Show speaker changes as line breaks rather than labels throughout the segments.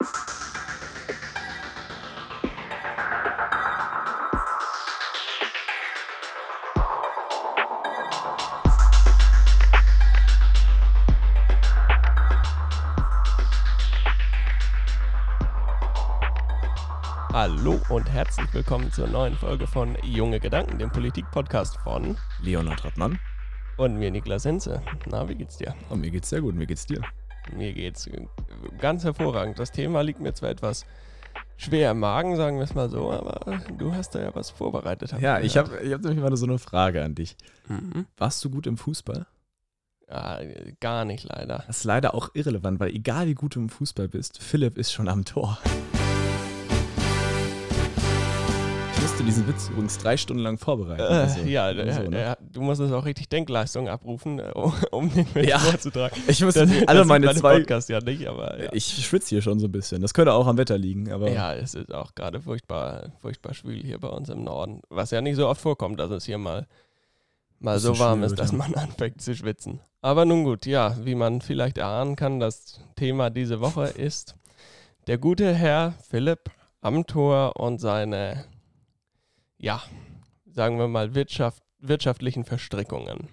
Hallo und herzlich willkommen zur neuen Folge von Junge Gedanken, dem Politik-Podcast von
Leonhard Radmann.
und mir Niklas Henze. Na, wie geht's dir?
Oh, mir geht's sehr gut, mir geht's dir.
Mir geht's ganz hervorragend. Das Thema liegt mir zwar etwas schwer im Magen, sagen wir es mal so, aber du hast da ja was vorbereitet.
Ja, ich habe ich hab nämlich mal so eine Frage an dich.
Mhm.
Warst du gut im Fußball?
Ja, gar nicht leider.
Das ist leider auch irrelevant, weil egal wie gut du im Fußball bist, Philipp ist schon am Tor. Ich musste diesen Witz übrigens drei Stunden lang vorbereiten.
Äh,
Also,
ja,
so,
äh,
ne?
äh, du musst es auch richtig Denkleistung abrufen, äh, um den Witz
Ja.
vorzutragen.
Ich muss
Das,
alle
das
meine zwei.
Podcast ja nicht, aber ja.
Ich schwitze hier schon so ein bisschen. Das könnte auch am Wetter liegen, aber
Ja, es ist auch gerade furchtbar, furchtbar schwül hier bei uns im Norden. Was ja nicht so oft vorkommt, dass es hier mal, mal
Bisschen
so warm ist, dass
ja.
man anfängt zu schwitzen. Aber nun gut, ja, wie man vielleicht erahnen kann, das Thema diese Woche ist der gute Herr Philipp Amthor und seine, ja, sagen wir mal, Wirtschaft, wirtschaftlichen Verstrickungen.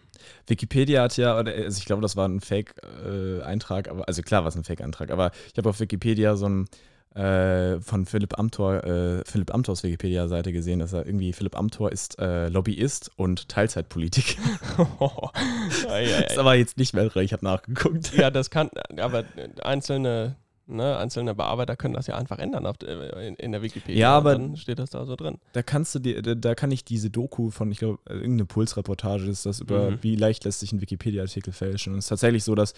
Wikipedia hat ja, oder, also ich glaube, das war ein Fake-Eintrag, aber also klar war es ein Fake-Eintrag, aber ich habe auf Wikipedia so ein äh, von Philipp Amthor, äh, Philipp Amthors Wikipedia-Seite gesehen, dass er irgendwie Philipp Amthor ist äh, Lobbyist und Teilzeitpolitik.
Ei, ei,
ist
ei.
aber jetzt nicht mehr ich habe nachgeguckt.
Ja, das kann, aber einzelne, ne, einzelne Bearbeiter können das ja einfach ändern auf, der- in, in der Wikipedia.
Ja, aber-
dann steht das da so drin.
Da kannst du dir, da, da kann ich diese Doku von, ich glaube, irgendeine Pulsreportage ist das über,
Mhm.
wie leicht lässt sich ein Wikipedia-Artikel fälschen. Und es ist tatsächlich so, dass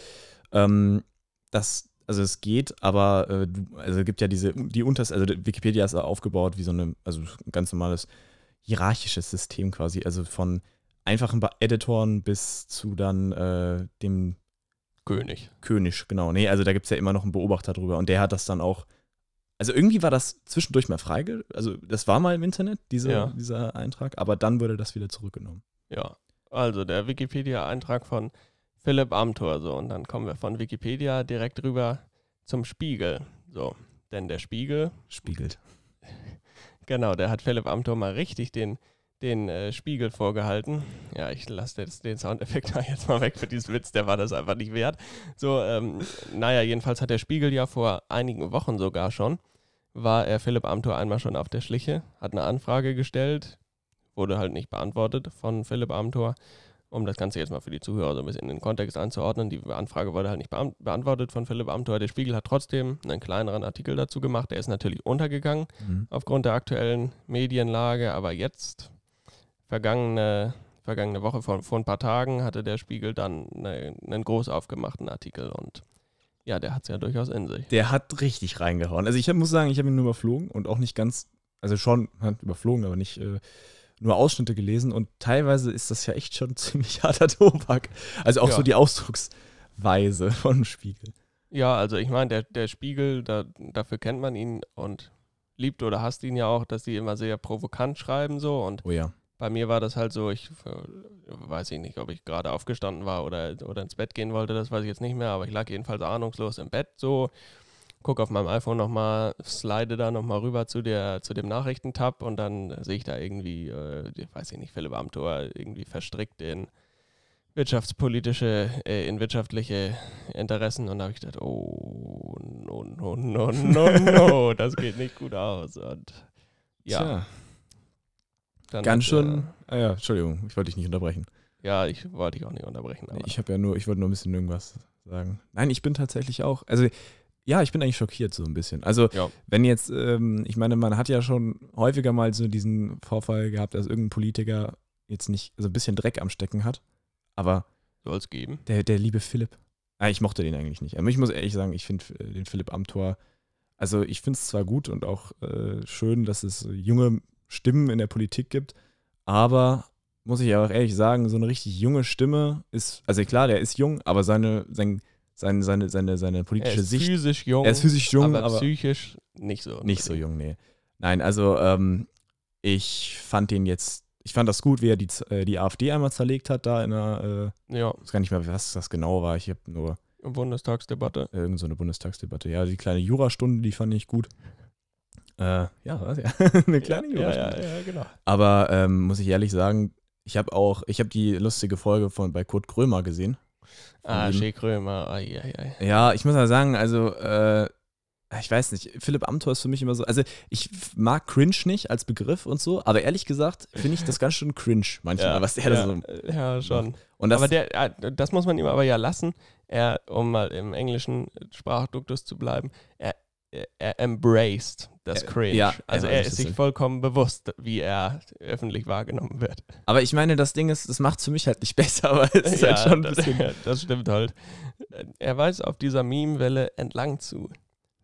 ähm, das, also es geht, aber äh, also es gibt ja diese, die unters, also Wikipedia ist aufgebaut wie so eine, also ein ganz normales hierarchisches System quasi, also von einfachen Editoren bis zu dann äh, dem
König.
König, genau. Nee, also da gibt es ja immer noch einen Beobachter drüber und der hat das dann auch. Also irgendwie war das zwischendurch mal freige, also das war mal im Internet, diese,
Ja.
dieser Eintrag, aber dann wurde das wieder zurückgenommen.
Ja. Also der Wikipedia-Eintrag von Philipp Amthor. So, und dann kommen wir von Wikipedia direkt rüber zum Spiegel. So. Denn der Spiegel,
Spiegelt.
genau, der hat Philipp Amthor mal richtig den, den äh, Spiegel vorgehalten. Ja, ich lasse jetzt den Soundeffekt da jetzt mal weg für diesen Witz, der war das einfach nicht wert. So, ähm, naja, jedenfalls hat der Spiegel ja vor einigen Wochen sogar schon, war er Philipp Amthor einmal schon auf der Schliche, hat eine Anfrage gestellt, wurde halt nicht beantwortet von Philipp Amthor. Um das Ganze jetzt mal für die Zuhörer so ein bisschen in den Kontext einzuordnen, die Anfrage wurde halt nicht beant beantwortet von Philipp Amthor. Der Spiegel hat trotzdem einen kleineren Artikel dazu gemacht, der ist natürlich untergegangen
Mhm.
aufgrund der aktuellen Medienlage. Aber jetzt, vergangene, vergangene Woche, vor, vor ein paar Tagen, hatte der Spiegel dann eine, einen groß aufgemachten Artikel und ja, der hat es ja durchaus in sich.
Der hat richtig reingehauen. Also ich hab, muss sagen, ich habe ihn nur überflogen und auch nicht ganz, also schon halt überflogen, aber nicht äh, nur Ausschnitte gelesen und teilweise ist das ja echt schon ziemlich harter Tobak. Also auch
Ja.
so die Ausdrucksweise von Spiegel.
Ja, also ich meine, der, der Spiegel, da, dafür kennt man ihn und liebt oder hasst ihn ja auch, dass die immer sehr provokant schreiben so und
Oh ja.
Bei mir war das halt so, ich äh, weiß ich nicht, ob ich gerade aufgestanden war oder, oder ins Bett gehen wollte, das weiß ich jetzt nicht mehr, aber ich lag jedenfalls ahnungslos im Bett so, gucke auf meinem iPhone nochmal, slide da nochmal rüber zu, der, zu dem Nachrichtentab und dann sehe ich da irgendwie, äh, weiß ich nicht, Philipp Amthor irgendwie verstrickt in wirtschaftspolitische, äh, in wirtschaftliche Interessen und da habe ich gedacht, oh, no, no, no, no, no, das geht nicht gut aus und ja,
Tja,
dann
ganz schön.
äh,
Ah ja, Entschuldigung, ich wollte dich nicht unterbrechen.
Ja, ich wollte dich auch nicht unterbrechen. Aber
Ich habe ja nur, ich wollte nur ein bisschen irgendwas sagen. Nein, ich bin tatsächlich auch, also ja, ich bin eigentlich schockiert so ein bisschen. Also
Ja.
wenn jetzt, ähm, ich meine, man hat ja schon häufiger mal so diesen Vorfall gehabt, dass irgendein Politiker jetzt nicht so ein bisschen Dreck am Stecken hat, aber
soll es geben.
der, der liebe Philipp, ah, ich mochte den eigentlich nicht. Aber ich muss ehrlich sagen, ich finde äh, den Philipp Amthor, also ich finde es zwar gut und auch äh, schön, dass es junge Stimmen in der Politik gibt, aber muss ich auch ehrlich sagen, so eine richtig junge Stimme ist, also klar, der ist jung, aber seine, sein, seine, seine, seine, seine
Er
politische
ist
Sicht,
physisch jung,
er ist physisch jung,
aber,
aber,
psychisch nicht so.
nicht so jung, nee. Nein, also ähm, ich fand den jetzt, ich fand das gut, wie er die, äh, die AfD einmal zerlegt hat, da in der,
Ja,
äh, ich weiß gar nicht mehr, was das genau war, ich habe nur
Bundestagsdebatte.
Irgend so eine Bundestagsdebatte. Ja, die kleine Jurastunde, die fand ich gut. Äh, ja, was? Ja, eine kleine
ja,
Jurastunde.
ja, ja, genau.
Aber ähm, muss ich ehrlich sagen, ich habe auch, ich habe die lustige Folge von bei Kurt Krömer gesehen.
Ah. Shea Krömer, ai, ai, ai.
Ja, ich muss mal sagen, also, äh, ich weiß nicht, Philipp Amthor ist für mich immer so, also ich mag cringe nicht als Begriff und so, aber ehrlich gesagt finde ich das ganz schön cringe manchmal, was der da
ja,
so.
ja, schon.
Und das,
aber der, äh, das muss man ihm aber ja lassen. Er, um mal im englischen Sprachduktus zu bleiben, er, er- er embraced das
Äh,
Cringe.
ja,
also
ja,
er
das
ist sich vollkommen bewusst, wie er öffentlich wahrgenommen wird.
aber ich meine, das Ding ist, das macht es für mich halt nicht besser, aber es ist halt schon ein
das,
bisschen.
das stimmt halt. Er weiß auf dieser Meme-Welle entlang zu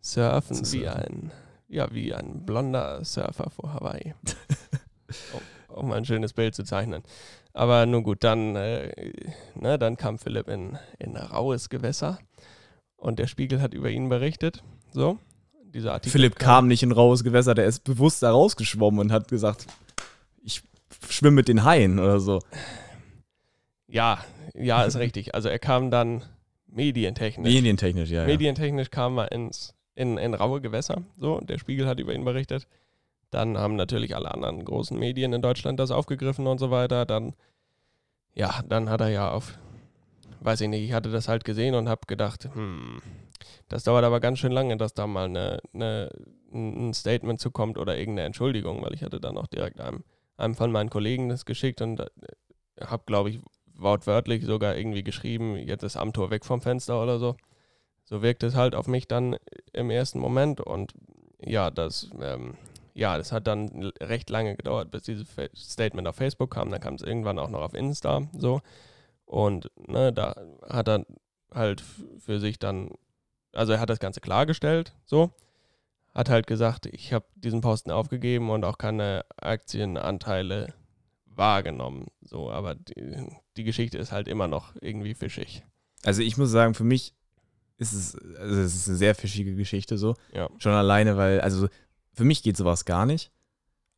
surfen,
Zu
wie ein ja, wie ein blonder Surfer vor Hawaii. um, um ein schönes Bild zu zeichnen. Aber nun gut, dann, äh, ne, dann kam Philipp in, in raues Gewässer und der Spiegel hat über ihn berichtet. So, dieser Artikel.
Philipp kam nicht in raues Gewässer, der ist bewusst da rausgeschwommen und hat gesagt, ich schwimme mit den Haien oder so.
Ja, ja, ist richtig. Also er kam dann medientechnisch.
Medientechnisch, ja. ja.
Medientechnisch kam er ins, in, in raue Gewässer. So, der Spiegel hat über ihn berichtet. Dann haben natürlich alle anderen großen Medien in Deutschland das aufgegriffen und so weiter. Dann, ja, dann hat er ja auf, weiß ich nicht, ich hatte das halt gesehen und habe gedacht, hm, das dauert aber ganz schön lange, dass da mal eine, eine, ein Statement zukommt oder irgendeine Entschuldigung, weil ich hatte dann auch direkt einem, einem von meinen Kollegen das geschickt und habe, glaube ich, wortwörtlich sogar irgendwie geschrieben, jetzt ist Amtor weg vom Fenster oder so. So wirkt es halt auf mich dann im ersten Moment und ja, das, ähm, ja, das hat dann recht lange gedauert, bis dieses Statement auf Facebook kam. Dann kam es irgendwann auch noch auf Insta so und ne, da hat er halt für sich dann, also er hat das Ganze klargestellt, so, hat halt gesagt, ich habe diesen Posten aufgegeben und auch keine Aktienanteile wahrgenommen, so, aber die, die Geschichte ist halt immer noch irgendwie fischig.
Also ich muss sagen, für mich ist es, also es ist eine sehr fischige Geschichte so.
Ja.
Schon alleine, weil, also für mich geht sowas gar nicht.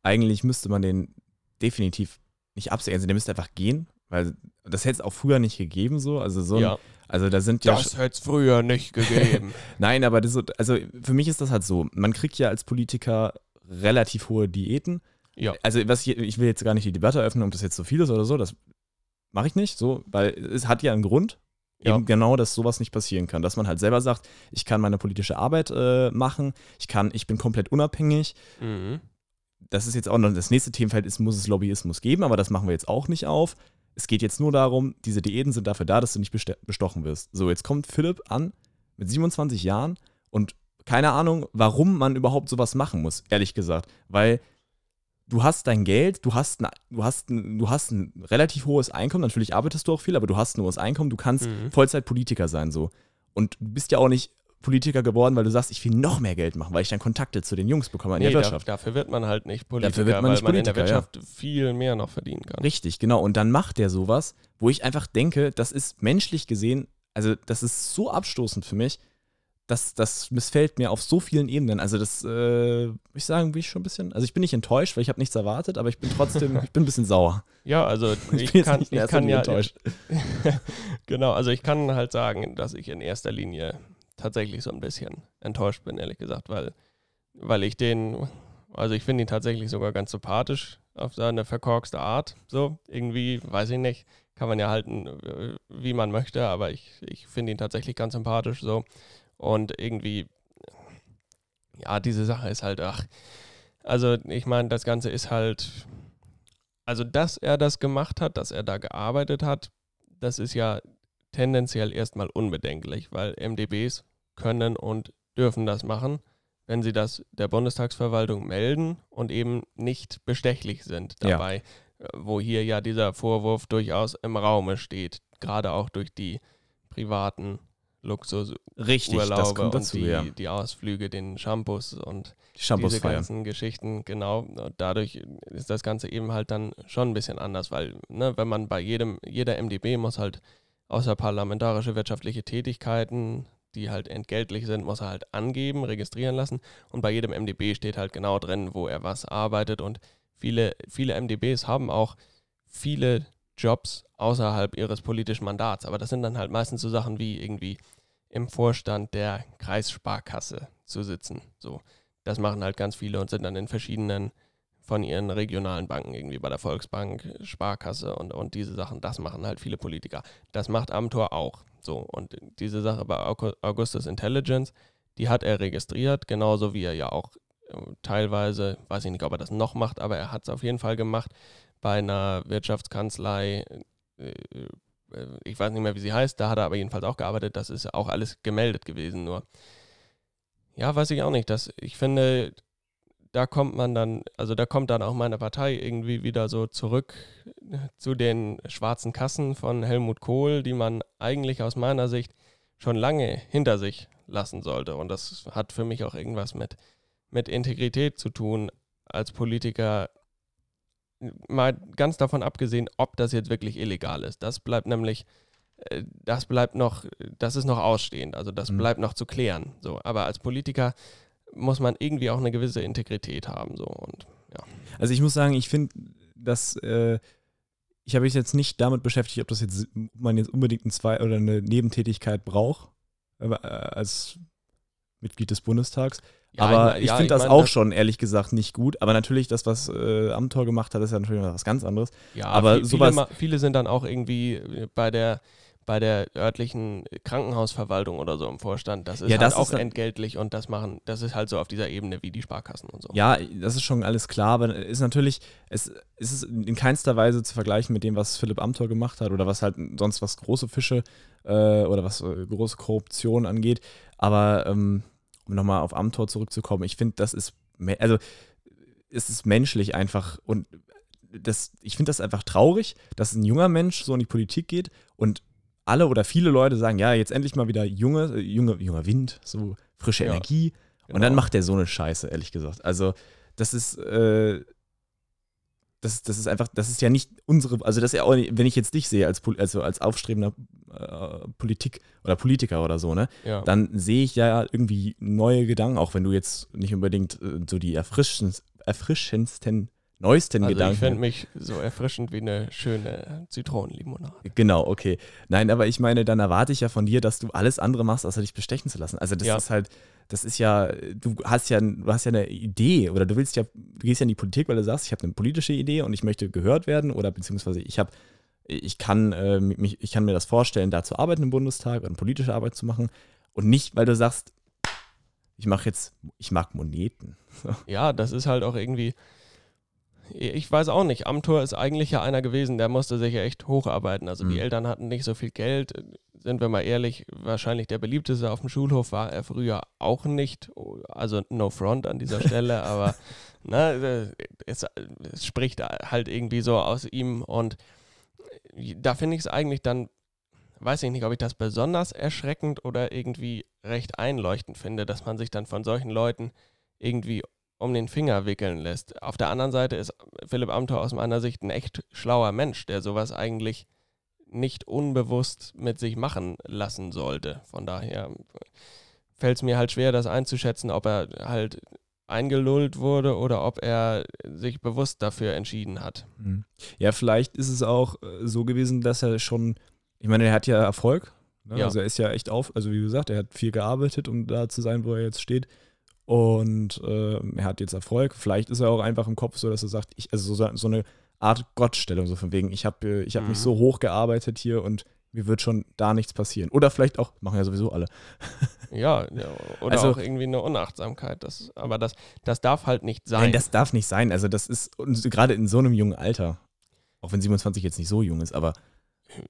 Eigentlich müsste man den definitiv nicht absägen. Also der müsste einfach gehen, weil das hätte es auch früher nicht gegeben so. Also so ein,
Ja,
also da sind ja.
das hätte es früher nicht gegeben.
Nein, aber das, also für mich ist das halt so. Man kriegt ja als Politiker relativ hohe Diäten.
ja.
Also was ich, ich will jetzt gar nicht die Debatte eröffnen, ob das jetzt so viel ist oder so. Das mache ich nicht so, weil es hat ja einen Grund.
Ja.
Eben genau, dass sowas nicht passieren kann. Dass man halt selber sagt, ich kann meine politische Arbeit äh, machen, ich kann, ich bin komplett unabhängig.
Mhm.
Das ist jetzt auch noch das nächste Themenfeld ist, muss es Lobbyismus geben, aber das machen wir jetzt auch nicht auf. Es geht jetzt nur darum, diese Diäten sind dafür da, dass du nicht bestochen wirst. So, jetzt kommt Philipp an mit 27 Jahren und keine Ahnung, warum man überhaupt sowas machen muss, ehrlich gesagt. Weil du hast dein Geld, du hast, ein, du, hast ein, du hast ein relativ hohes Einkommen, natürlich arbeitest du auch viel, aber du hast ein hohes Einkommen, du kannst
Mhm.
Vollzeitpolitiker sein so. Und du bist ja auch nicht Politiker geworden, weil du sagst, ich will noch mehr Geld machen, weil ich dann Kontakte zu den Jungs bekomme in
Nee,
der Wirtschaft.
dafür wird man halt nicht Politiker,
Dafür wird man
weil
nicht
man in der
Politiker, ja.
Wirtschaft viel mehr noch verdienen kann.
Richtig, genau. Und dann macht der sowas, wo ich einfach denke, das ist menschlich gesehen, also das ist so abstoßend für mich, dass das missfällt mir auf so vielen Ebenen. Also das, äh, ich sagen, bin ich schon ein bisschen, also ich bin nicht enttäuscht, weil ich habe nichts erwartet, aber ich bin trotzdem, ich bin ein bisschen sauer.
Ja, also
Ich
ich, kann,
nicht
ich kann ja
enttäuscht.
genau, also ich kann halt sagen, dass ich in erster Linie tatsächlich so ein bisschen enttäuscht bin, ehrlich gesagt, weil, weil ich den, also ich finde ihn tatsächlich sogar ganz sympathisch auf seine verkorkste Art. So, irgendwie, weiß ich nicht, kann man ja halten, äh, wie man möchte, aber ich, ich finde ihn tatsächlich ganz sympathisch so. Und irgendwie, ja, diese Sache ist halt, ach, also ich meine, das Ganze ist halt, also dass er das gemacht hat, dass er da gearbeitet hat, das ist ja tendenziell erstmal unbedenklich, weil MDBs können und dürfen das machen, wenn sie das der Bundestagsverwaltung melden und eben nicht bestechlich sind
Ja.
dabei, äh, wo hier ja dieser Vorwurf durchaus im Raume steht, gerade auch durch die privaten Luxusurlaube und
dazu,
die,
ja.
die Ausflüge, den Shampoos und
Die
diese ganzen Geschichten, genau. Und dadurch ist das Ganze eben halt dann schon ein bisschen anders, weil, ne, wenn man bei jedem, jeder MDB muss halt außerparlamentarische wirtschaftliche Tätigkeiten, die halt entgeltlich sind, muss er halt angeben, registrieren lassen. Und bei jedem MDB steht halt genau drin, wo er was arbeitet. Und viele, viele MDBs haben auch viele Jobs außerhalb ihres politischen Mandats. Aber das sind dann halt meistens so Sachen wie irgendwie im Vorstand der Kreissparkasse zu sitzen. So, das machen halt ganz viele und sind dann in verschiedenen von ihren regionalen Banken, irgendwie bei der Volksbank, Sparkasse und, und diese Sachen, das machen halt viele Politiker. Das macht Amtor auch. So, und diese Sache bei Augustus Intelligence, die hat er registriert, genauso wie er ja auch äh, teilweise, weiß ich nicht, ob er das noch macht, aber er hat es auf jeden Fall gemacht, bei einer Wirtschaftskanzlei, äh, äh, ich weiß nicht mehr, wie sie heißt, da hat er aber jedenfalls auch gearbeitet, das ist auch alles gemeldet gewesen, nur. Ja, weiß ich auch nicht. Das, ich finde, da kommt man dann, also da kommt dann auch meine Partei irgendwie wieder so zurück zu den schwarzen Kassen von Helmut Kohl, die man eigentlich aus meiner Sicht schon lange hinter sich lassen sollte. Und das hat für mich auch irgendwas mit, mit Integrität zu tun als Politiker. Mal ganz davon abgesehen, ob das jetzt wirklich illegal ist. Das bleibt nämlich, äh, das bleibt noch, das ist noch ausstehend. Also das mhm. bleibt noch zu klären. So, aber als Politiker muss man irgendwie auch eine gewisse Integrität haben. So und ja.
Also ich muss sagen, ich finde, dass äh, ich habe mich jetzt nicht damit beschäftigt, ob das jetzt man jetzt unbedingt ein zwei oder eine Nebentätigkeit braucht äh, als Mitglied des Bundestags. Ja, aber ich, ich ja, finde das ich mein, auch das schon, ehrlich gesagt, nicht gut. Aber natürlich, das, was äh, Amtor gemacht hat, ist ja natürlich was ganz anderes.
Ja,
aber
viel, sowas, viele, viele sind dann auch irgendwie bei der bei der örtlichen Krankenhausverwaltung oder so im Vorstand. Das ist ja, halt das auch ist entgeltlich und das machen, das ist halt so auf dieser Ebene wie die Sparkassen und so.
Ja, das ist schon alles klar, aber ist natürlich, es, es ist in keinster Weise zu vergleichen mit dem, was Philipp Amthor gemacht hat oder was halt sonst was große Fische äh, oder was äh, große Korruption angeht. Aber ähm, um nochmal auf Amthor zurückzukommen, ich finde, das ist, also es ist menschlich einfach und das, ich finde das einfach traurig, dass ein junger Mensch so in die Politik geht und alle oder viele Leute sagen, ja, jetzt endlich mal wieder junge, äh, junge, junger Wind, so frische ja, Energie. Genau. Und dann macht der so eine Scheiße, ehrlich gesagt. Also, das ist, äh, das, das ist einfach, das ist ja nicht unsere, also das ist ja auch, wenn ich jetzt dich sehe als, also als aufstrebender äh, Politik oder Politiker oder so, ne, ja. dann sehe ich ja irgendwie neue Gedanken, auch wenn du jetzt nicht unbedingt äh, so die erfrischendsten neuesten also Gedanken.
Ich finde mich so erfrischend wie eine schöne Zitronenlimonade.
Genau, okay. Nein, aber ich meine, dann erwarte ich ja von dir, dass du alles andere machst, außer dich bestechen zu lassen. Also das ja. ist halt, das ist ja, du hast ja, du hast ja eine Idee oder du willst ja, du gehst ja in die Politik, weil du sagst, ich habe eine politische Idee und ich möchte gehört werden oder beziehungsweise ich habe, ich kann, äh, mich, ich kann mir das vorstellen, da zu arbeiten im Bundestag und politische Arbeit zu machen und nicht, weil du sagst, ich mache jetzt, ich mag Moneten.
Ja, das ist halt auch irgendwie, ich weiß auch nicht. Amtor ist eigentlich ja einer gewesen, der musste sich ja echt hocharbeiten. Also mhm. die Eltern hatten nicht so viel Geld. Sind wir mal ehrlich, wahrscheinlich der beliebteste auf dem Schulhof war er früher auch nicht. Also no front an dieser Stelle, aber ne, es, es spricht halt irgendwie so aus ihm. Und da finde ich es eigentlich dann, weiß ich nicht, ob ich das besonders erschreckend oder irgendwie recht einleuchtend finde, dass man sich dann von solchen Leuten irgendwie um den Finger wickeln lässt. Auf der anderen Seite ist Philipp Amthor aus meiner Sicht ein echt schlauer Mensch, der sowas eigentlich nicht unbewusst mit sich machen lassen sollte. Von daher fällt es mir halt schwer, das einzuschätzen, ob er halt eingelullt wurde oder ob er sich bewusst dafür entschieden hat.
Mhm. Ja, vielleicht ist es auch äh, so gewesen, dass er schon, ich meine, er hat ja Erfolg. Ne? Ja. Also er ist ja echt auf, also wie gesagt, er hat viel gearbeitet, um da zu sein, wo er jetzt steht. Und äh, er hat jetzt Erfolg. Vielleicht ist er auch einfach im Kopf so, dass er sagt, ich, also so, so eine Art Gottstellung, so von wegen, ich habe ich hab mhm. mich so hoch gearbeitet hier und mir wird schon da nichts passieren. Oder vielleicht auch, machen ja sowieso alle.
Ja, ja oder also, auch irgendwie eine Unachtsamkeit. Das, aber das, das darf halt nicht sein. Nein,
das darf nicht sein. Also das ist gerade in so einem jungen Alter, auch wenn 27 jetzt nicht so jung ist, aber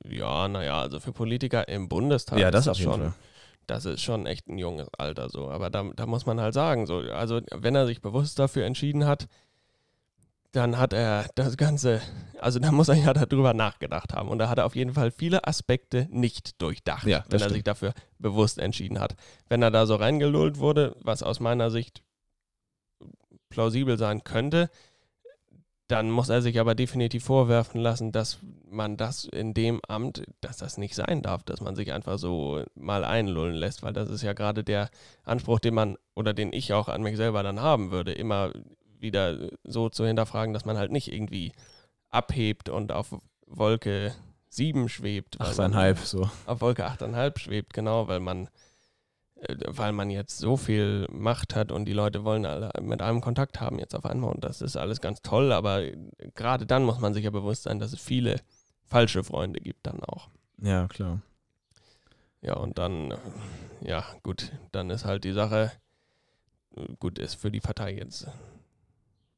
ja, naja, also für Politiker im Bundestag
ja, das ist das schon. Fall
das ist schon echt ein junges Alter so. Aber da, da muss man halt sagen, so, also wenn er sich bewusst dafür entschieden hat, dann hat er das Ganze, also da muss er ja darüber nachgedacht haben. Und da hat er auf jeden Fall viele Aspekte nicht durchdacht, ja, wenn er stimmt. sich dafür bewusst entschieden hat. Wenn er da so reingelullt wurde, was aus meiner Sicht plausibel sein könnte, dann muss er sich aber definitiv vorwerfen lassen, dass man das in dem Amt, dass das nicht sein darf, dass man sich einfach so mal einlullen lässt, weil das ist ja gerade der Anspruch, den man oder den ich auch an mich selber dann haben würde, immer wieder so zu hinterfragen, dass man halt nicht irgendwie abhebt und auf Wolke 7 schwebt.
8,5 so.
Auf Wolke 8,5 schwebt, genau, weil man weil man jetzt so viel Macht hat und die Leute wollen alle mit einem Kontakt haben jetzt auf einmal und das ist alles ganz toll, aber gerade dann muss man sich ja bewusst sein, dass es viele falsche Freunde gibt dann auch.
Ja, klar.
Ja, und dann, äh, ja, gut, dann ist halt die Sache, äh, gut, ist für die Partei jetzt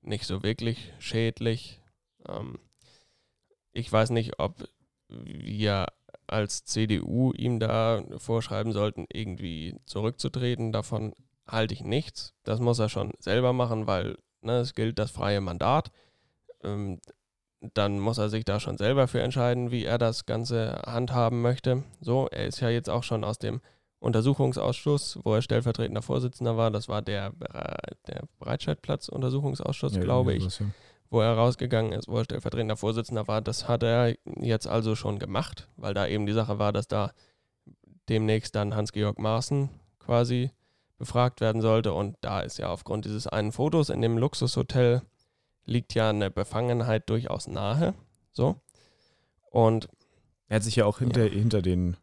nicht so wirklich schädlich. Ähm, ich weiß nicht, ob wir als CDU ihm da vorschreiben sollten, irgendwie zurückzutreten. Davon halte ich nichts. Das muss er schon selber machen, weil ne, es gilt das freie Mandat. Ähm, dann muss er sich da schon selber für entscheiden, wie er das Ganze handhaben möchte. So, er ist ja jetzt auch schon aus dem Untersuchungsausschuss, wo er stellvertretender Vorsitzender war. Das war der, der Breitscheidplatz-Untersuchungsausschuss, ja, glaube ich. Was, ja wo er rausgegangen ist, wo er stellvertretender Vorsitzender war, das hat er jetzt also schon gemacht, weil da eben die Sache war, dass da demnächst dann Hans-Georg Maaßen quasi befragt werden sollte. Und da ist ja aufgrund dieses einen Fotos in dem Luxushotel liegt ja eine Befangenheit durchaus nahe. So. Und
er hat sich ja auch hinter, ja. hinter den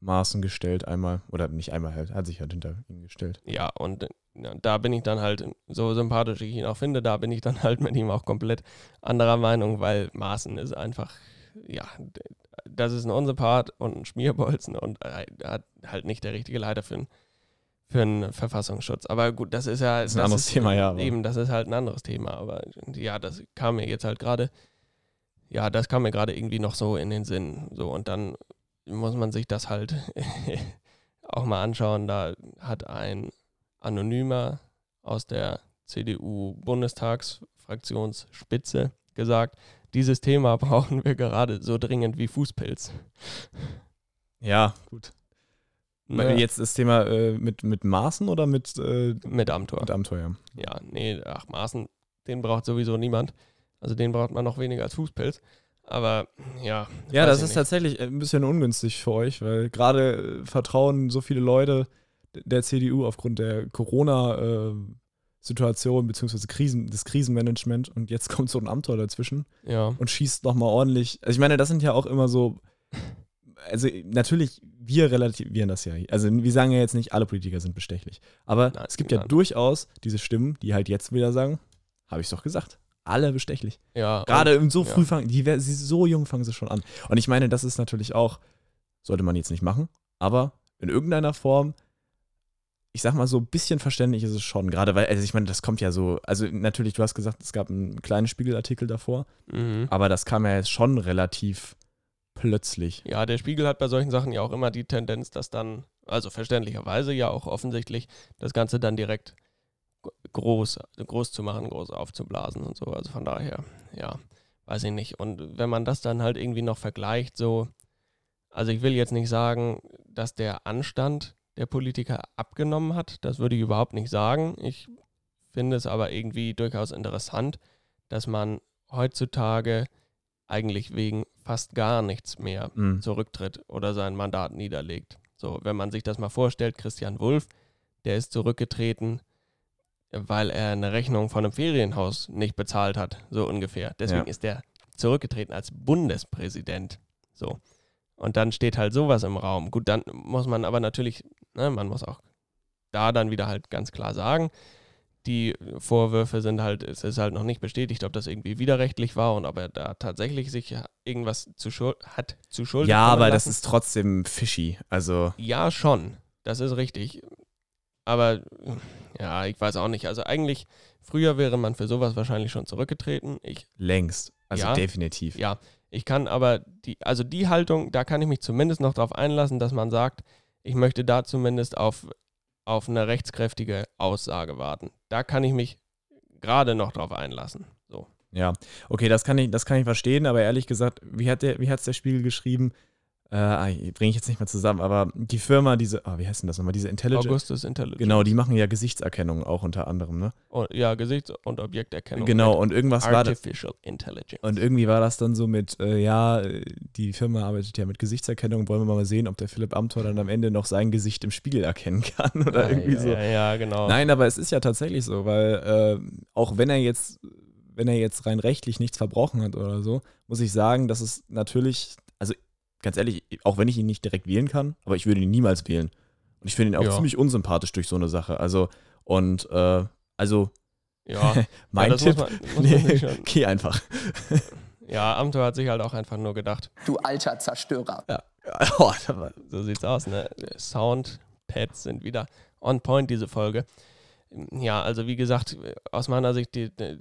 Maßen gestellt, einmal, oder nicht einmal halt, hat sich halt hinter ihn gestellt.
Ja, und ja, da bin ich dann halt, so sympathisch ich ihn auch finde, da bin ich dann halt mit ihm auch komplett anderer Meinung, weil Maaßen ist einfach, ja, das ist ein Unsympath und ein Schmierbolzen und hat halt nicht der richtige Leiter für einen für einen Verfassungsschutz. Aber gut, das ist ja.
Das ist ein das anderes ist, Thema, ja.
Aber. Eben, das ist halt ein anderes Thema. Aber ja, das kam mir jetzt halt gerade, ja, das kam mir gerade irgendwie noch so in den Sinn. So, und dann muss man sich das halt auch mal anschauen. Da hat ein Anonymer aus der CDU-Bundestagsfraktionsspitze gesagt, dieses Thema brauchen wir gerade so dringend wie Fußpilz.
Ja, gut. Ja. Jetzt das Thema äh, mit, mit Maßen oder mit, äh,
mit Amtor?
Mit Amtor, ja.
Ja, nee, ach, Maßen, den braucht sowieso niemand. Also den braucht man noch weniger als Fußpilz. Aber ja.
Ja, das ist nicht. tatsächlich ein bisschen ungünstig für euch, weil gerade äh, vertrauen so viele Leute der CDU aufgrund der Corona-Situation äh, beziehungsweise Krisen, des Krisenmanagement und jetzt kommt so ein Amtor dazwischen
ja.
und schießt nochmal ordentlich. Also ich meine, das sind ja auch immer so, also natürlich, wir relativieren das ja. Also wir sagen ja jetzt nicht, alle Politiker sind bestechlich. Aber nein, es gibt nein. ja durchaus diese Stimmen, die halt jetzt wieder sagen, habe ich doch gesagt alle bestechlich.
Ja.
Gerade so früh ja. fangen, die, so jung fangen sie schon an. Und ich meine, das ist natürlich auch, sollte man jetzt nicht machen, aber in irgendeiner Form, ich sag mal so ein bisschen verständlich ist es schon. Gerade weil, also ich meine, das kommt ja so, also natürlich, du hast gesagt, es gab einen kleinen Spiegelartikel davor, mhm. aber das kam ja jetzt schon relativ plötzlich.
Ja, der Spiegel hat bei solchen Sachen ja auch immer die Tendenz, dass dann, also verständlicherweise ja auch offensichtlich, das Ganze dann direkt groß, groß zu machen, groß aufzublasen und so. Also von daher, ja, weiß ich nicht. Und wenn man das dann halt irgendwie noch vergleicht, so, also ich will jetzt nicht sagen, dass der Anstand der Politiker abgenommen hat, das würde ich überhaupt nicht sagen. Ich finde es aber irgendwie durchaus interessant, dass man heutzutage eigentlich wegen fast gar nichts mehr mhm. zurücktritt oder sein Mandat niederlegt. So, wenn man sich das mal vorstellt, Christian Wulff, der ist zurückgetreten weil er eine Rechnung von einem Ferienhaus nicht bezahlt hat, so ungefähr. Deswegen ja. ist er zurückgetreten als Bundespräsident. So. Und dann steht halt sowas im Raum. Gut, dann muss man aber natürlich, ne, man muss auch da dann wieder halt ganz klar sagen, die Vorwürfe sind halt, es ist halt noch nicht bestätigt, ob das irgendwie widerrechtlich war und ob er da tatsächlich sich irgendwas zu Schuld hat zu Schulden.
Ja, aber lassen. das ist trotzdem fishy. Also.
Ja, schon. Das ist richtig. Aber ja, ich weiß auch nicht. Also eigentlich, früher wäre man für sowas wahrscheinlich schon zurückgetreten. Ich,
Längst. Also ja, definitiv.
Ja, ich kann aber die, also die Haltung, da kann ich mich zumindest noch darauf einlassen, dass man sagt, ich möchte da zumindest auf, auf eine rechtskräftige Aussage warten. Da kann ich mich gerade noch drauf einlassen. So.
Ja, okay, das kann ich, das kann ich verstehen, aber ehrlich gesagt, wie hat der, wie hat es der Spiegel geschrieben? Äh, bringe ich jetzt nicht mehr zusammen, aber die Firma, diese, oh, wie heißt denn das nochmal, diese Intelligence?
Augustus Intelligence.
Genau, die machen ja Gesichtserkennung auch unter anderem, ne?
Oh, ja, Gesichts- und Objekterkennung.
Genau, und irgendwas
war
das.
Artificial Intelligence.
Und irgendwie war das dann so mit, äh, ja, die Firma arbeitet ja mit Gesichtserkennung, wollen wir mal sehen, ob der Philipp Amthor dann am Ende noch sein Gesicht im Spiegel erkennen kann oder ja, irgendwie
ja,
so.
Ja, ja, genau.
Nein, aber es ist ja tatsächlich so, weil äh, auch wenn er jetzt wenn er jetzt rein rechtlich nichts verbrochen hat oder so, muss ich sagen, dass es natürlich, ganz ehrlich, auch wenn ich ihn nicht direkt wählen kann, aber ich würde ihn niemals wählen. Und ich finde ihn auch
Ja.
ziemlich unsympathisch durch so eine Sache. Also, und äh, also
Ja,
mein
ja,
Tipp,
muss man, muss
nee, geh einfach.
Ja, Amthor hat sich halt auch einfach nur gedacht,
Du alter Zerstörer.
Ja. Oh,
so sieht's aus, ne? Soundpads sind wieder on point, diese Folge. Ja, also wie gesagt, aus meiner Sicht, die, die,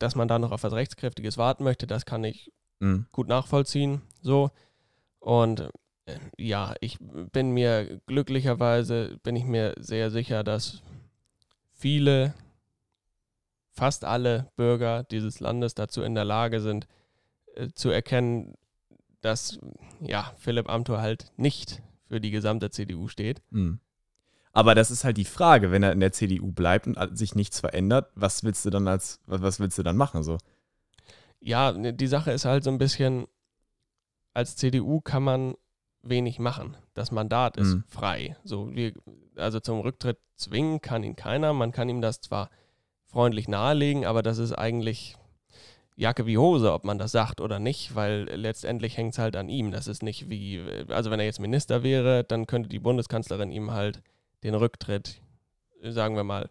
dass man da noch auf was Rechtskräftiges warten möchte, das kann ich
Mhm.
gut nachvollziehen. So. Und äh, ja, ich bin mir glücklicherweise, bin ich mir sehr sicher, dass viele, fast alle Bürger dieses Landes dazu in der Lage sind, äh, zu erkennen, dass ja, Philipp Amthor halt nicht für die gesamte CDU steht.
Mhm. Aber das ist halt die Frage, wenn er in der CDU bleibt und sich nichts verändert, was willst du dann als, was was willst du dann machen? So?
Ja, ne, die Sache ist halt so ein bisschen, als CDU kann man wenig machen. Das Mandat ist
Mhm.
frei. So, wir, also zum Rücktritt zwingen kann ihn keiner. Man kann ihm das zwar freundlich nahelegen, aber das ist eigentlich Jacke wie Hose, ob man das sagt oder nicht, weil letztendlich hängt es halt an ihm. Das ist nicht wie, also wenn er jetzt Minister wäre, dann könnte die Bundeskanzlerin ihm halt den Rücktritt, sagen wir mal,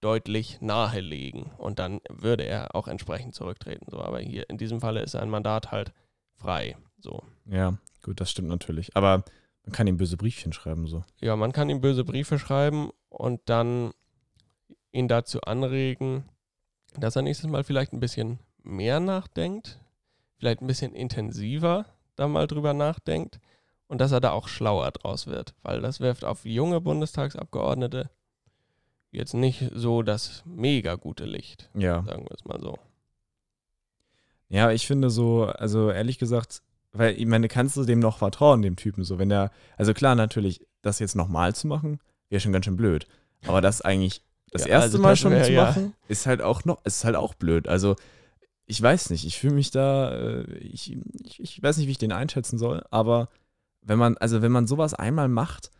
deutlich nahelegen und dann würde er auch entsprechend zurücktreten. So, aber hier in diesem Falle ist sein Mandat halt frei. So.
Ja, gut, das stimmt natürlich. Aber man kann ihm böse Briefchen schreiben, so.
Ja, man kann ihm böse Briefe schreiben und dann ihn dazu anregen, dass er nächstes Mal vielleicht ein bisschen mehr nachdenkt, vielleicht ein bisschen intensiver da mal drüber nachdenkt und dass er da auch schlauer draus wird, weil das wirft auf junge Bundestagsabgeordnete jetzt nicht so das mega gute Licht,
Ja.
sagen wir es mal so.
Ja, ich finde so, also ehrlich gesagt, weil ich meine, kannst du dem noch vertrauen, dem Typen so, wenn der, also klar, natürlich, das jetzt nochmal zu machen, wäre schon ganz schön blöd. Aber das eigentlich das
Ja,
erste
also
Mal schon
wär
zu
ja-
machen, ist halt auch noch, ist halt auch blöd. Also ich weiß nicht, ich fühle mich da, äh, ich, ich, ich weiß nicht, wie ich den einschätzen soll, aber wenn man, also wenn man sowas einmal macht,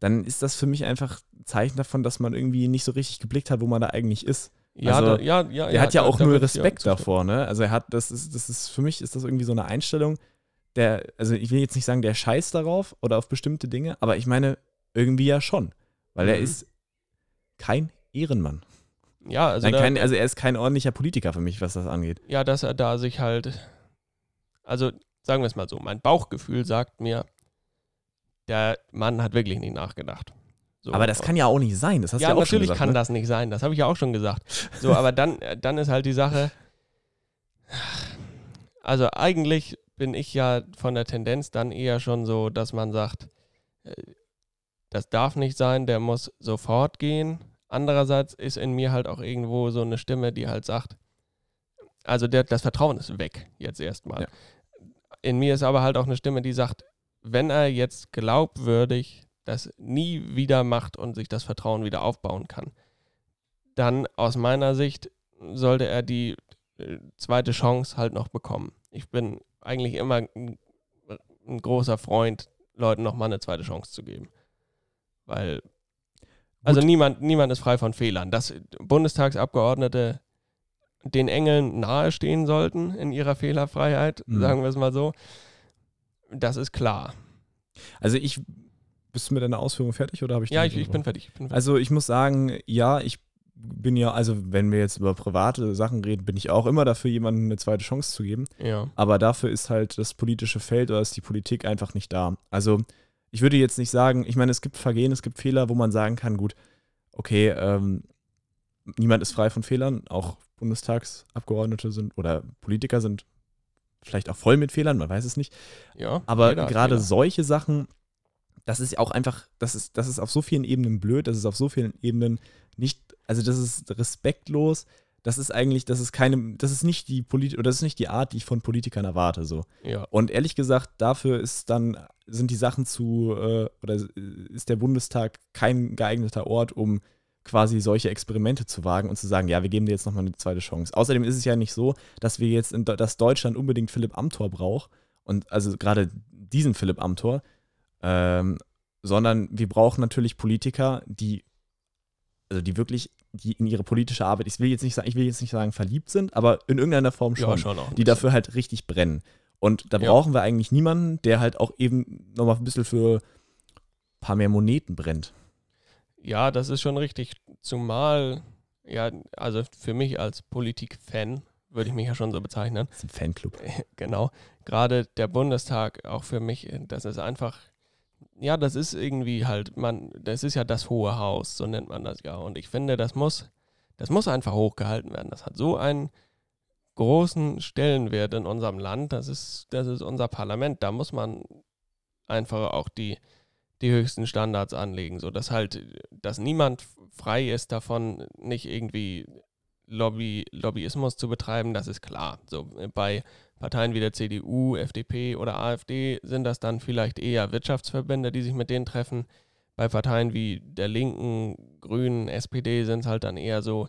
dann ist das für mich einfach ein Zeichen davon, dass man irgendwie nicht so richtig geblickt hat, wo man da eigentlich ist.
Ja,
Also,
da, ja, ja.
Der hat ja auch
da
null Respekt
zustimmen.
davor, ne? Also er hat, das ist, das ist, für mich ist das irgendwie so eine Einstellung, der, also ich will jetzt nicht sagen, der scheißt darauf oder auf bestimmte Dinge, aber ich meine, irgendwie ja schon. Weil er
Mhm.
ist kein Ehrenmann.
Ja, also,
Nein, kein, also er ist kein ordentlicher Politiker für mich, was das angeht.
ja, dass er da sich halt, also sagen wir es mal so, mein Bauchgefühl sagt mir, der Mann hat wirklich nicht nachgedacht. So,
aber das kann ja auch nicht sein, das hast du
ja,
ja, auch schon
natürlich
gesagt.
kann
ne?
das nicht sein, das habe ich ja auch schon gesagt. So, aber dann, äh, dann ist halt die Sache, also eigentlich bin ich ja von der Tendenz dann eher schon so, dass man sagt, äh, das darf nicht sein, der muss sofort gehen. Andererseits ist in mir halt auch irgendwo so eine Stimme, die halt sagt, also der, das Vertrauen ist weg, jetzt erstmal.
Ja.
In mir ist aber halt auch eine Stimme, die sagt, wenn er jetzt glaubwürdig das nie wieder macht und sich das Vertrauen wieder aufbauen kann, dann aus meiner Sicht sollte er die äh, zweite Chance halt noch bekommen. Ich bin eigentlich immer ein, ein großer Freund, Leuten nochmal eine zweite Chance zu geben. Weil, also niemand, niemand ist frei von Fehlern. Dass Bundestagsabgeordnete den Engeln nahestehen sollten in ihrer Fehlerfreiheit,
Mhm.
sagen wir es mal so, das ist klar.
Also ich, bist du mit deiner Ausführung fertig oder habe ich
Ja, ich, ich bin fertig. Ich bin fertig.
Also ich muss sagen, ja, ich bin ja, also wenn wir jetzt über private Sachen reden, bin ich auch immer dafür, jemandem eine zweite Chance zu geben.
ja.
Aber dafür ist halt das politische Feld oder ist die Politik einfach nicht da. Also ich würde jetzt nicht sagen, ich meine, es gibt Vergehen, es gibt Fehler, wo man sagen kann, gut, okay, ähm, niemand ist frei von Fehlern, auch Bundestagsabgeordnete sind oder Politiker sind vielleicht auch voll mit Fehlern, man weiß es nicht.
ja
Aber gerade solche Sachen, das ist auch einfach, das ist, das ist auf so vielen Ebenen blöd, das ist auf so vielen Ebenen nicht, also das ist respektlos, das ist eigentlich, das ist keine, das ist nicht die Polit oder das ist nicht die Art, die ich von Politikern erwarte, so.
Ja.
Und ehrlich gesagt, dafür ist dann, sind die Sachen zu, äh, oder ist der Bundestag kein geeigneter Ort, um quasi solche Experimente zu wagen und zu sagen, ja, wir geben dir jetzt nochmal eine zweite Chance. Außerdem ist es ja nicht so, dass wir jetzt, in, dass Deutschland unbedingt Philipp Amthor braucht und also gerade diesen Philipp Amthor, ähm, sondern wir brauchen natürlich Politiker, die, also die wirklich, die in ihre politische Arbeit, ich will jetzt nicht sagen, ich will jetzt nicht sagen verliebt sind, aber in irgendeiner Form schon
ja, schon ein
die dafür halt richtig brennen. Und da
Ja.
brauchen wir eigentlich niemanden, der halt auch eben nochmal ein bisschen für paar mehr Moneten brennt.
Ja, das ist schon richtig. Zumal, ja, also für mich als Politik-Fan würde ich mich ja schon so bezeichnen.
Das ist ein Fanclub.
Genau. Gerade der Bundestag, auch für mich, das ist einfach, ja, das ist irgendwie halt, man, das ist ja das hohe Haus, so nennt man das ja. Und ich finde, das muss, das muss einfach hochgehalten werden. Das hat so einen großen Stellenwert in unserem Land. Das ist, das ist unser Parlament. Da muss man einfach auch die, die höchsten Standards anlegen, sodass halt, dass niemand frei ist davon, nicht irgendwie Lobby, Lobbyismus zu betreiben, das ist klar. So bei Parteien wie der CDU, FDP oder AfD sind das dann vielleicht eher Wirtschaftsverbände, die sich mit denen treffen. Bei Parteien wie der Linken, Grünen, SPD sind es halt dann eher so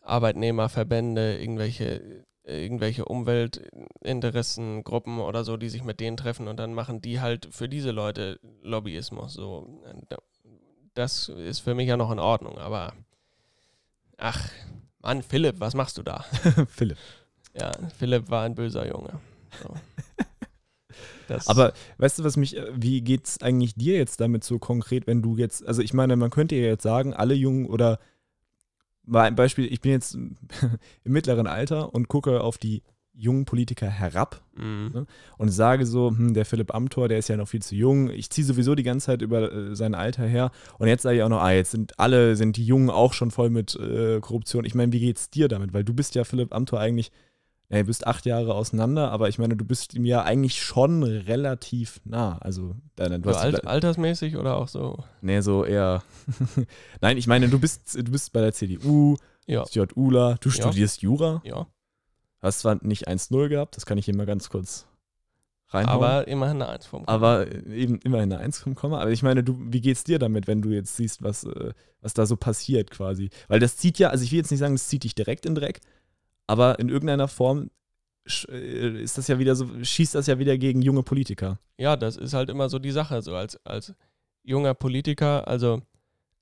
Arbeitnehmerverbände, irgendwelche, irgendwelche Umweltinteressengruppen oder so, die sich mit denen treffen und dann machen die halt für diese Leute Lobbyismus. So, das ist für mich ja noch in Ordnung, aber ach, Mann, Philipp, was machst du da?
Philipp.
Ja, Philipp war ein böser Junge. So.
Aber weißt du, was mich, wie geht es eigentlich dir jetzt damit so konkret, wenn du jetzt, also ich meine, man könnte ja jetzt sagen, alle Jungen oder mal ein Beispiel, ich bin jetzt im mittleren Alter und gucke auf die jungen Politiker herab mhm. ne, und sage so, hm, der Philipp Amthor, der ist ja noch viel zu jung. Ich ziehe sowieso die ganze Zeit über äh, sein Alter her. Und jetzt sage ich auch noch, ah, jetzt sind alle, sind die Jungen auch schon voll mit äh, Korruption. Ich meine, wie geht's dir damit? Weil du bist ja Philipp Amthor eigentlich, ja, du bist acht Jahre auseinander, aber ich meine, du bist ihm ja eigentlich schon relativ nah. Also,
deine, du so alt, altersmäßig oder auch so?
Nee, so eher. Nein, ich meine, du bist, du bist bei der CDU, ja. JULA, du studierst ja. Jura.
Ja.
Hast zwar nicht 1-0 gehabt, das kann ich hier mal ganz kurz reinhauen.
Aber immerhin eine 1 vom
Komma. Aber eben immerhin eine 1 vom Komma. Aber ich meine, du, wie geht's dir damit, wenn du jetzt siehst, was, äh, was da so passiert quasi? Weil das zieht ja, also ich will jetzt nicht sagen, das zieht dich direkt in Dreck, aber in irgendeiner Form äh, ist das ja wieder so, schießt das ja wieder gegen junge Politiker.
Ja, das ist halt immer so die Sache, so als, als junger Politiker, also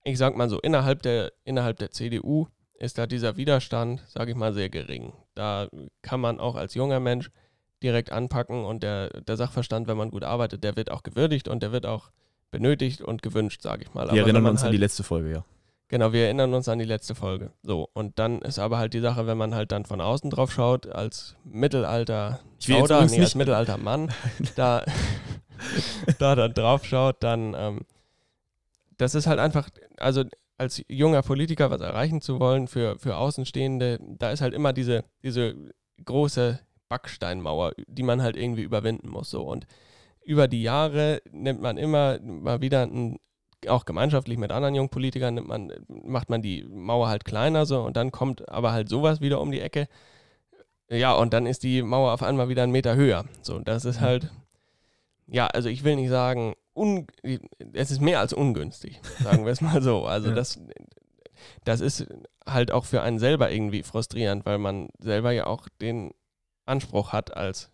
ich sag mal so, innerhalb der, innerhalb der CDU ist da dieser Widerstand, sage ich mal, sehr gering. Da kann man auch als junger Mensch direkt anpacken und der, der Sachverstand, wenn man gut arbeitet, der wird auch gewürdigt und der wird auch benötigt und gewünscht, sage ich mal.
Wir aber erinnern uns halt, an die letzte Folge, ja.
Genau, wir erinnern uns an die letzte Folge. So, und dann ist aber halt die Sache, wenn man halt dann von außen drauf schaut, als Mittelalter
oder nee, als
Mittelalter Mann, da, da dann drauf schaut, dann ähm, das ist halt einfach, also als junger Politiker was erreichen zu wollen für, für Außenstehende, da ist halt immer diese, diese große Backsteinmauer, die man halt irgendwie überwinden muss. So. Und über die Jahre nimmt man immer mal wieder ein, auch gemeinschaftlich mit anderen jungen Politikern nimmt man, macht man die Mauer halt kleiner so und dann kommt aber halt sowas wieder um die Ecke. Ja, und dann ist die Mauer auf einmal wieder einen Meter höher. So, das ist mhm. halt, ja, also ich will nicht sagen, un, es ist mehr als ungünstig, sagen wir es mal so. Also ja. das, das ist halt auch für einen selber irgendwie frustrierend, weil man selber ja auch den Anspruch hat, als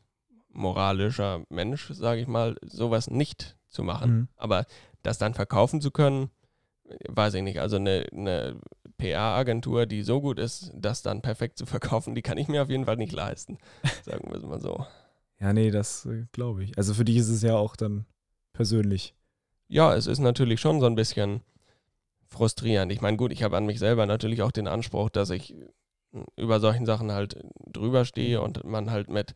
moralischer Mensch, sage ich mal, sowas nicht zu machen. Mhm. Aber das dann verkaufen zu können, weiß ich nicht. Also eine, eine PR-Agentur, die so gut ist, das dann perfekt zu verkaufen, die kann ich mir auf jeden Fall nicht leisten. Sagen wir es mal so.
Ja, nee, das äh, glaube ich. Also für dich ist es ja auch dann persönlich.
Ja, es ist natürlich schon so ein bisschen frustrierend. Ich meine, gut, ich habe an mich selber natürlich auch den Anspruch, dass ich über solchen Sachen halt drüber stehe und man halt mit,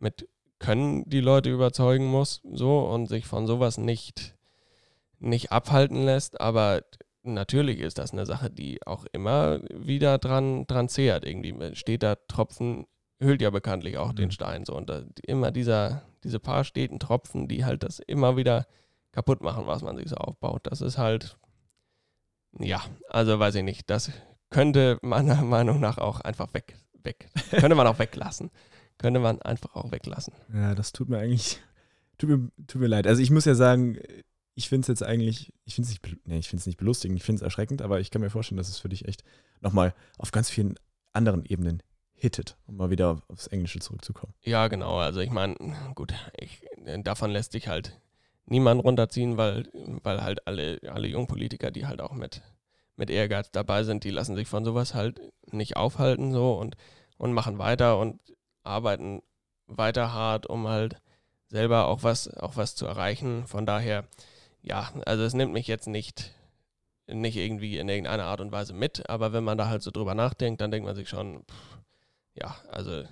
mit Können die Leute überzeugen muss, so und sich von sowas nicht, nicht abhalten lässt. Aber natürlich ist das eine Sache, die auch immer wieder dran, dran zehrt. Irgendwie steht da Tropfen, hüllt ja bekanntlich auch mhm. den Stein so. Und da, immer dieser, diese paar steten Tropfen, die halt das immer wieder kaputt machen, was man sich so aufbaut. Das ist halt, ja, also weiß ich nicht, das könnte meiner Meinung nach auch einfach weg, weg, könnte man auch weglassen. Könnte man einfach auch weglassen.
Ja, das tut mir eigentlich, tut mir, tut mir leid. Also ich muss ja sagen, ich finde es jetzt eigentlich, ich finde es nicht, nee, ich finde es nicht belustigend, ich finde es erschreckend, aber ich kann mir vorstellen, dass es für dich echt nochmal auf ganz vielen anderen Ebenen hittet, um mal wieder aufs Englische zurückzukommen.
Ja, genau. Also ich meine, gut, ich, davon lässt sich halt niemand runterziehen, weil, weil halt alle, alle Jungpolitiker, die halt auch mit, mit Ehrgeiz dabei sind, die lassen sich von sowas halt nicht aufhalten so und, und machen weiter und arbeiten weiter hart, um halt selber auch was, auch was zu erreichen. Von daher, ja, also es nimmt mich jetzt nicht, nicht irgendwie in irgendeiner Art und Weise mit, aber wenn man da halt so drüber nachdenkt, dann denkt man sich schon, pff, ja, also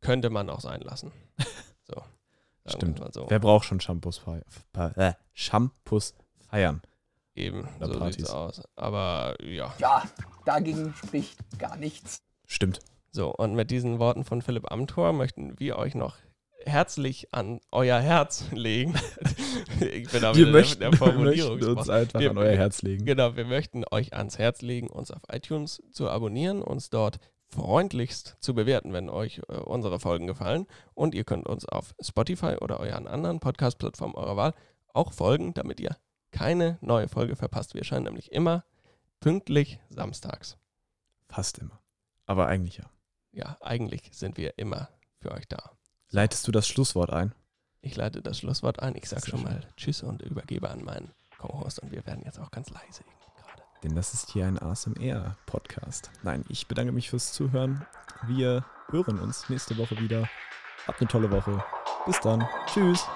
könnte man auch sein lassen. So. wir
Stimmt.
So.
Wer braucht schon Shampoos, fei äh, Shampoos feiern?
Eben,
Oder
so
Partys.
sieht's aus. Aber ja.
Ja, dagegen spricht gar nichts.
Stimmt.
So, und mit diesen Worten von Philipp Amthor möchten wir euch noch herzlich an euer Herz legen. ich bin aber
Wir möchten,
der
wir
Formulierung
möchten uns einfach
Wir-
an euer Herz legen.
Genau, wir möchten euch ans Herz legen, uns auf iTunes zu abonnieren, uns dort freundlichst zu bewerten, wenn euch äh, unsere Folgen gefallen. Und ihr könnt uns auf Spotify oder euren anderen Podcast-Plattformen eurer Wahl auch folgen, damit ihr keine neue Folge verpasst. Wir erscheinen nämlich immer pünktlich samstags.
Fast immer. Aber eigentlich ja.
Ja, eigentlich sind wir immer für euch da.
Leitest du das Schlusswort ein?
Ich leite das Schlusswort ein. Ich sage schon mal Tschüss und übergebe an meinen Co-Host. Und wir werden jetzt auch ganz leise.
Denn das ist hier ein ASMR-Podcast. Nein, ich bedanke mich fürs Zuhören. Wir hören uns nächste Woche wieder. Habt eine tolle Woche. Bis dann. Tschüss.